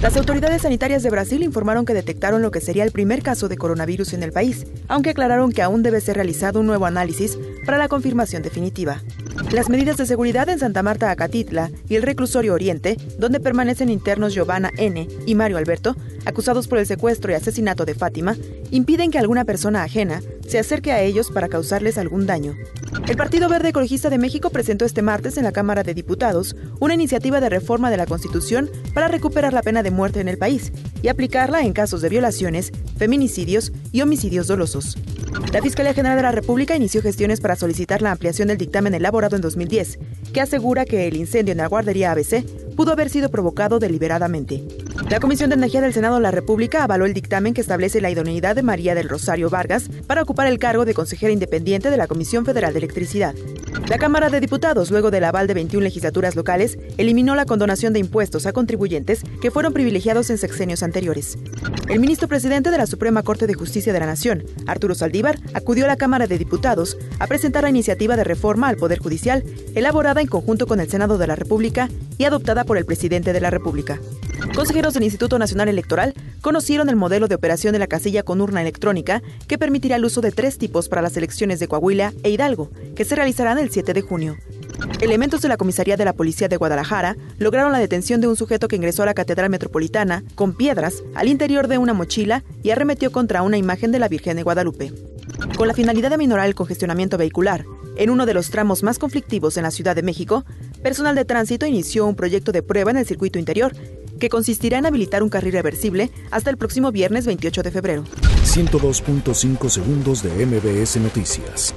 Las autoridades sanitarias de Brasil informaron que detectaron lo que sería el primer caso de coronavirus en el país, aunque aclararon que aún debe ser realizado un nuevo análisis para la confirmación definitiva. Las medidas de seguridad en Santa Marta, Acatitla y el reclusorio Oriente, donde permanecen internos Giovanna N. y Mario Alberto, acusados por el secuestro y asesinato de Fátima, impiden que alguna persona ajena se acerque a ellos para causarles algún daño. El Partido Verde Ecologista de México presentó este martes en la Cámara de Diputados una iniciativa de reforma de la Constitución para recuperar la pena de muerte en el país y aplicarla en casos de violaciones, feminicidios y homicidios dolosos. La Fiscalía General de la República inició gestiones para solicitar la ampliación del dictamen elaborado en 2010, que asegura que el incendio en la guardería ABC pudo haber sido provocado deliberadamente. La Comisión de Energía del Senado de la República avaló el dictamen que establece la idoneidad de María del Rosario Vargas para ocupar el cargo de consejera independiente de la Comisión Federal de Electricidad. La Cámara de Diputados, luego del aval de 21 legislaturas locales, eliminó la condonación de impuestos a contribuyentes que fueron privilegiados en sexenios anteriores. El ministro presidente de la Suprema Corte de Justicia de la Nación, Arturo Saldívar, acudió a la Cámara de Diputados a presentar la iniciativa de reforma al Poder Judicial, elaborada en conjunto con el Senado de la República y adoptada por el presidente de la República. Consejeros del Instituto Nacional Electoral conocieron el modelo de operación de la casilla con urna electrónica que permitirá el uso de tres tipos para las elecciones de Coahuila e Hidalgo, que se realizarán el 7 de junio. Elementos de la comisaría de la Policía de Guadalajara lograron la detención de un sujeto que ingresó a la Catedral Metropolitana con piedras al interior de una mochila y arremetió contra una imagen de la Virgen de Guadalupe. Con la finalidad de minorar el congestionamiento vehicular, en uno de los tramos más conflictivos en la Ciudad de México, personal de tránsito inició un proyecto de prueba en el circuito interior que consistirá en habilitar un carril reversible hasta el próximo viernes 28 de febrero. 102.5 segundos de MBS Noticias.